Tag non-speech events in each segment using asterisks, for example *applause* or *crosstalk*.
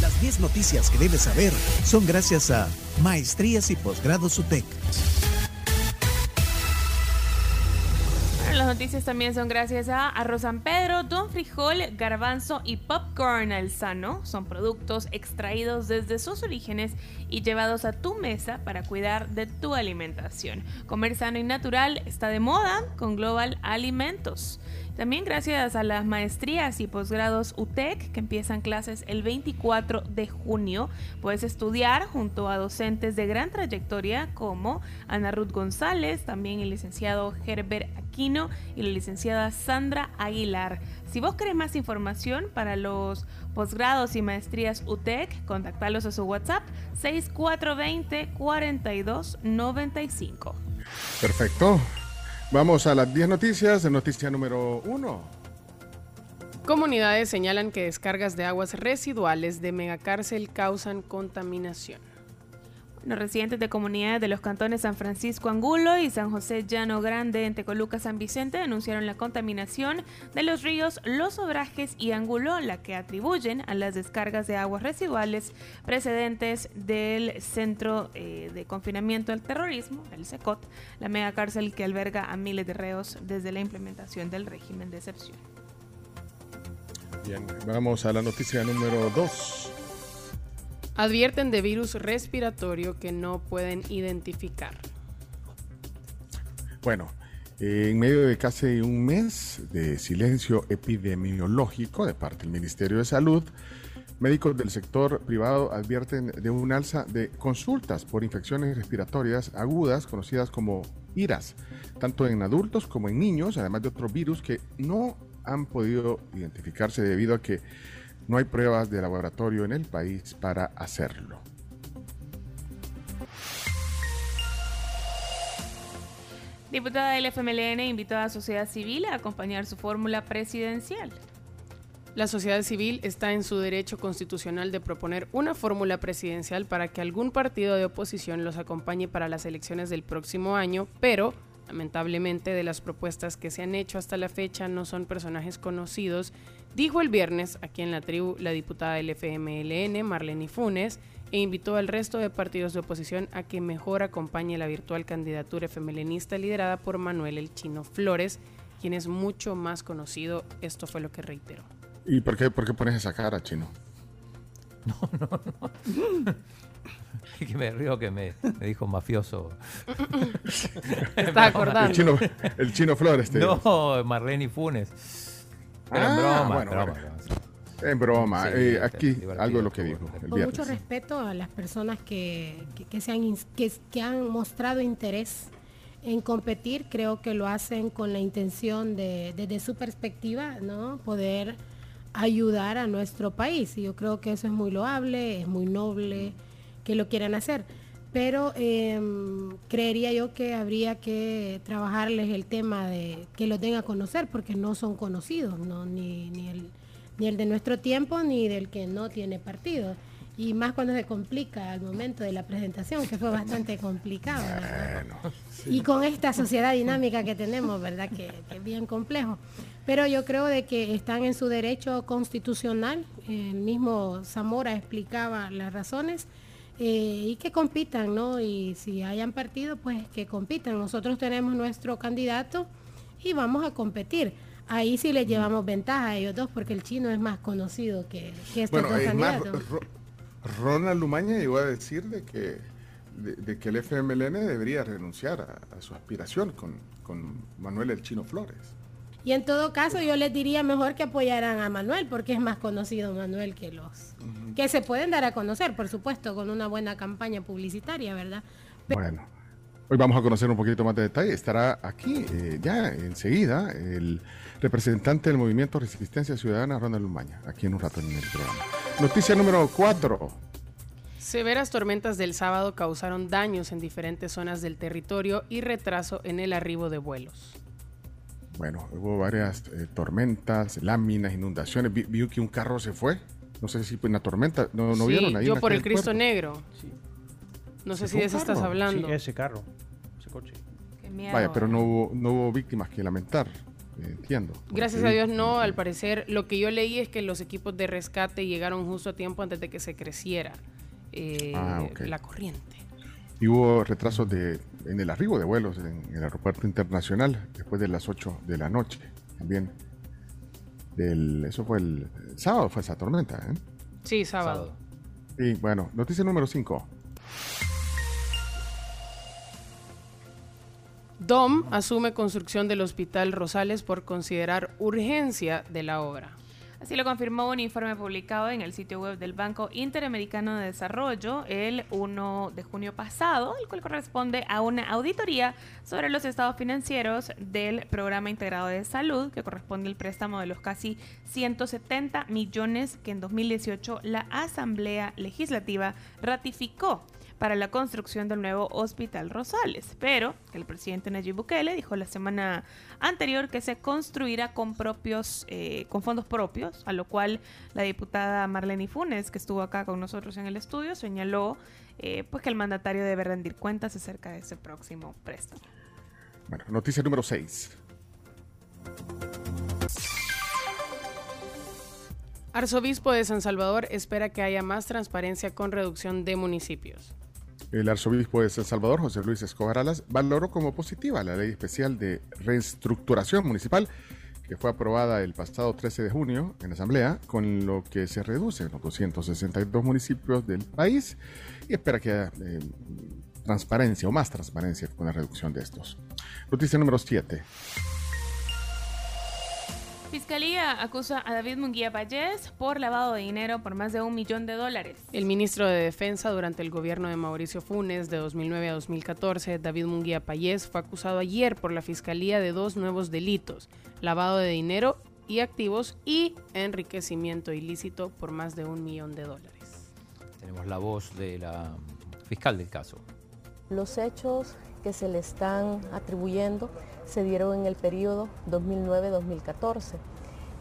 Las 10 noticias que debes saber son gracias a Maestrías y Posgrados UTEC. Noticias también son gracias a Arroz San Pedro, Don Frijol, Garbanzo y Popcorn al Sano. Son productos extraídos desde sus orígenes y llevados a tu mesa para cuidar de tu alimentación. Comer sano y natural está de moda con Global Alimentos. También gracias a las maestrías y posgrados UTEC que empiezan clases el 24 de junio, puedes estudiar junto a docentes de gran trayectoria como Ana Ruth González, también el licenciado Herbert Aquino y la licenciada Sandra Aguilar. Si vos querés más información para los posgrados y maestrías UTEC, contactalos a su WhatsApp 6420 4295. Perfecto. Vamos a las 10 noticias. Noticia número 1. Comunidades señalan que descargas de aguas residuales de megacárcel causan contaminación. Los residentes de comunidades de los cantones San Francisco Angulo y San José Llano Grande en Tecoluca San Vicente denunciaron la contaminación de los ríos Los Obrajes y Angulo, la que atribuyen a las descargas de aguas residuales precedentes del Centro eh, de Confinamiento del Terrorismo, el SECOT, la mega cárcel que alberga a miles de reos desde la implementación del régimen de excepción. Bien, vamos a la noticia número 2. Advierten de virus respiratorio que no pueden identificar. Bueno, en medio de casi un mes de silencio epidemiológico de parte del Ministerio de Salud, médicos del sector privado advierten de un alza de consultas por infecciones respiratorias agudas conocidas como IRAS, tanto en adultos como en niños, además de otros virus que no han podido identificarse debido a que no hay pruebas de laboratorio en el país para hacerlo. Diputada del FMLN invitó a la sociedad civil a acompañar su fórmula presidencial. La sociedad civil está en su derecho constitucional de proponer una fórmula presidencial para que algún partido de oposición los acompañe para las elecciones del próximo año, pero lamentablemente de las propuestas que se han hecho hasta la fecha no son personajes conocidos Dijo el viernes aquí en la tribu la diputada del FMLN, Marlene Funes, e invitó al resto de partidos de oposición a que mejor acompañe la virtual candidatura FMLNista liderada por Manuel El Chino Flores, quien es mucho más conocido. Esto fue lo que reiteró. ¿Y por qué, por qué pones esa cara, Chino? *laughs* No, no, no. *laughs* que me río que me, dijo mafioso. *laughs* ¿Estás acordando? El chino, el chino Flores. no, Marlene Funes en ah, broma, En broma, eh, aquí algo de lo que dijo. Con mucho respeto a las personas que, que, se han, que, han mostrado interés en competir, creo que lo hacen con la intención de, desde su perspectiva, ¿no? Poder ayudar a nuestro país. Y yo creo que eso es muy loable, es muy noble que lo quieran hacer pero em, creería yo que habría que trabajarles el tema de que los den a conocer porque no son conocidos, ¿no? Ni, ni, el, ni el de nuestro tiempo ni del que no tiene partido. Y más cuando se complica al momento de la presentación, que fue bastante complicado. Y con esta sociedad dinámica que tenemos, ¿verdad? Que, que, es bien complejo. Pero yo creo de que están en su derecho constitucional. El mismo Zamora explicaba las razones eh, y que compitan, ¿no? Y si hayan partido, pues que compitan. Nosotros tenemos nuestro candidato y vamos a competir. Ahí sí le llevamos ventaja a ellos dos porque el chino es más conocido que, estos dos candidatos. Ronald Lumaña llegó a decir de que, de, que el FMLN debería renunciar a, su aspiración con, con Manuel el Chino Flores. Y en todo caso yo les diría mejor que apoyaran a Manuel, porque es más conocido Manuel que los que se pueden dar a conocer, por supuesto, con una buena campaña publicitaria, ¿verdad? Bueno, hoy vamos a conocer un poquito más de detalle. Estará aquí eh, ya enseguida el representante del Movimiento Resistencia Ciudadana, Ronald Lumaña, aquí en un rato en el programa. Noticia número 4. Severas tormentas del sábado causaron daños en diferentes zonas del territorio y retraso en el arribo de vuelos. Bueno, hubo varias eh, tormentas, láminas, inundaciones. Vi, que un carro se fue. No sé si fue una tormenta. ¿No, no vieron ahí? Yo por el Cristo Negro. No sé si de eso estás hablando. Sí, ese carro, ese coche. Vaya, pero no hubo, no hubo víctimas que lamentar. entiendo. Gracias a Dios no, al parecer lo que yo leí es que los equipos de rescate llegaron justo a tiempo antes de que se creciera eh, Ah, ok. la corriente. Y hubo retrasos de, en el arribo de vuelos en el aeropuerto internacional después de las 8 de la noche. También. Del, eso fue el, el sábado, fue esa tormenta. ¿eh? Sí, sábado. Y bueno, noticia número 5. DOM asume construcción del Hospital Rosales por considerar urgencia de la obra. Así lo confirmó un informe publicado en el sitio web del Banco Interamericano de Desarrollo el 1 de junio pasado, el cual corresponde a una auditoría sobre los estados financieros del Programa Integrado de Salud, que corresponde al préstamo de los casi 170 millones que en 2018 la Asamblea Legislativa ratificó para la construcción del nuevo Hospital Rosales, pero el presidente Nayib Bukele dijo la semana anterior que se construirá con propios, eh, con fondos propios, a lo cual la diputada Marlene Funes, que estuvo acá con nosotros en el estudio, señaló eh, pues que el mandatario debe rendir cuentas acerca de ese próximo préstamo. Bueno, noticia número 6. Arzobispo de San Salvador espera que haya más transparencia con reducción de municipios. El arzobispo de San Salvador, José Luis Escobar Alas, valoró como positiva la ley especial de reestructuración municipal que fue aprobada el pasado 13 de junio en la Asamblea, con lo que se reducen los 262 municipios del país y espera que haya eh, transparencia o más transparencia con la reducción de estos. Noticia número 7. Fiscalía acusa a David Munguía Payés por lavado de dinero por más de un millón de dólares. El ministro de Defensa durante el gobierno de Mauricio Funes de 2009 a 2014, David Munguía Payés, fue acusado ayer por la Fiscalía de dos nuevos delitos, lavado de dinero y activos y enriquecimiento ilícito por más de un millón de dólares. Tenemos la voz de la fiscal del caso. Los hechos que se le están atribuyendo se dieron en el periodo 2009-2014,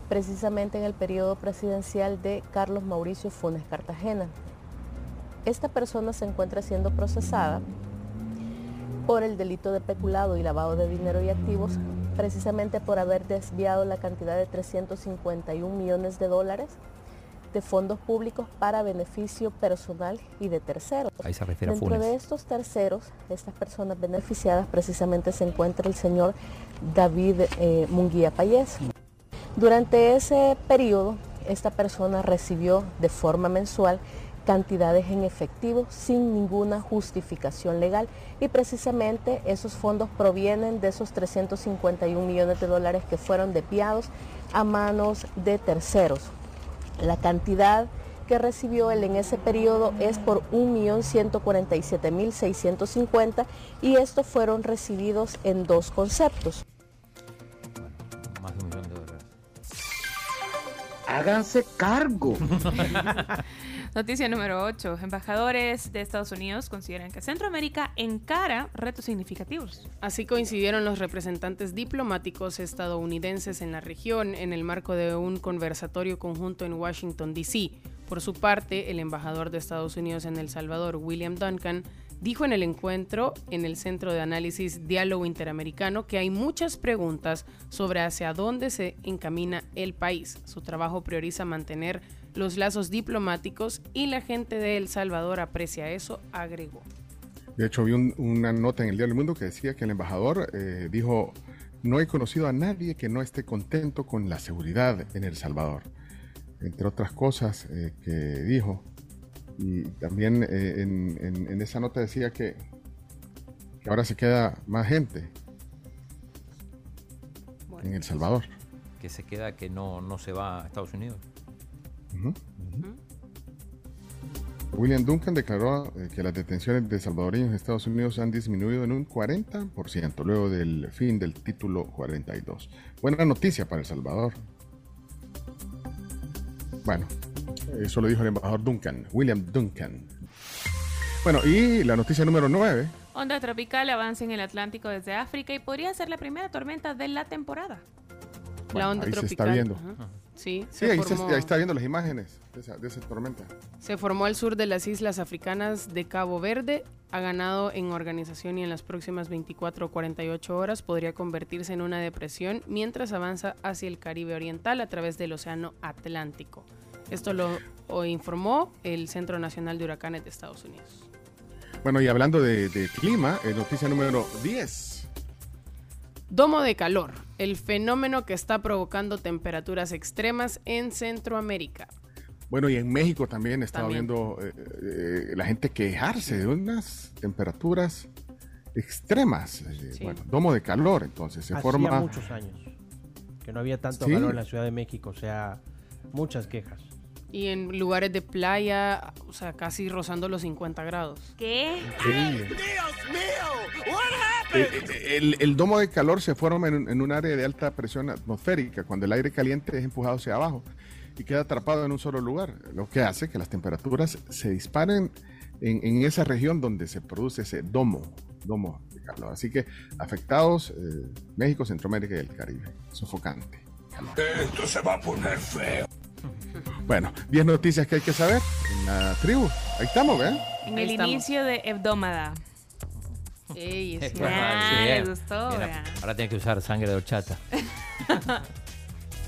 precisamente en el periodo presidencial de Carlos Mauricio Funes Cartagena. Esta persona se encuentra siendo procesada por el delito de peculado y lavado de dinero y activos, precisamente por haber desviado la cantidad de 351 millones de dólares de fondos públicos para beneficio personal y de terceros. Ahí se refiere Dentro Funes. de estos terceros, estas personas beneficiadas, precisamente se encuentra el señor David eh, Munguía Payés. Durante ese periodo, esta persona recibió de forma mensual cantidades en efectivo sin ninguna justificación legal y precisamente esos fondos provienen de esos 351 millones de dólares que fueron desviados a manos de terceros. La cantidad que recibió él en ese periodo es por 1.147.650 y estos fueron recibidos en dos conceptos. Háganse cargo. *laughs* Noticia número 8. Embajadores de Estados Unidos consideran que Centroamérica encara retos significativos. Así coincidieron los representantes diplomáticos estadounidenses en la región en el marco de un conversatorio conjunto en Washington, D.C. Por su parte, el embajador de Estados Unidos en El Salvador, William Duncan, dijo en el encuentro en el Centro de Análisis Diálogo Interamericano que hay muchas preguntas sobre hacia dónde se encamina el país. Su trabajo prioriza mantener los lazos diplomáticos y la gente de El Salvador aprecia eso, agregó. De hecho, vi un- una nota en el Diario del Mundo que decía que el embajador eh, dijo, no he conocido a nadie que no esté contento con la seguridad en El Salvador. Entre otras cosas eh, que dijo. Y también eh, en, en- en esa nota decía que, que ahora se queda más gente en El Salvador. Que se queda que no, no se va a Estados Unidos. William Duncan declaró eh, que las detenciones de salvadoreños en Estados Unidos han disminuido en un 40% luego del fin del título 42. Buena noticia para El Salvador. Bueno, eso lo dijo el embajador Duncan, William Duncan. Bueno, y la noticia número 9. Onda tropical avanza en el Atlántico desde África y podría ser la primera tormenta de la temporada. Bueno, onda ahí se tropical. está viendo. ajá. Sí, Sí, se ahí, se- ahí está viendo las imágenes de esa, de esa tormenta. Se formó al sur de las islas africanas de Cabo Verde, ha ganado en organización y en las próximas 24 o 48 horas podría convertirse en una depresión mientras avanza hacia el Caribe Oriental a través del Océano Atlántico. Esto lo informó el Centro Nacional de Huracanes de Estados Unidos. Bueno, y hablando de, de clima, eh, noticia número 10. Domo de calor, el fenómeno que está provocando temperaturas extremas en Centroamérica. Bueno, y en México también estaba También. viendo eh, eh, la gente quejarse de unas temperaturas extremas. Sí. Bueno, domo de calor, entonces se Hacía forma. muchos años que no había tanto Sí. calor en la Ciudad de México, o sea, muchas quejas. Y en lugares de playa, o sea, casi rozando los 50 grados. ¿Qué? Increíble. Eh, eh, El, el domo de calor se forma en, en un área de alta presión atmosférica, cuando el aire caliente es empujado hacia abajo y queda atrapado en un solo lugar, lo que hace que las temperaturas se disparen en, en esa región donde se produce ese domo, domo de calor. Así que afectados eh, México, Centroamérica y el Caribe. Sofocante. Esto se va a poner feo. Bueno, 10 noticias que hay que saber en la tribu. Ahí estamos, ¿ven? En el estamos. inicio de Hebdómada. Ey, Eh, es pues, Ah, eh. gustó, Mira, ahora tiene que usar sangre de horchata. *laughs*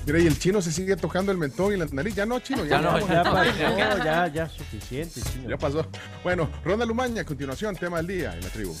Mira, y el chino se sigue tocando el mentón y la nariz. Ya no, chino, ya, Ya no, no. Ya pasó, ya, ya suficiente, chino. Ya pasó. Bueno, Ronda Lumaña, a continuación, tema del día en la tribu.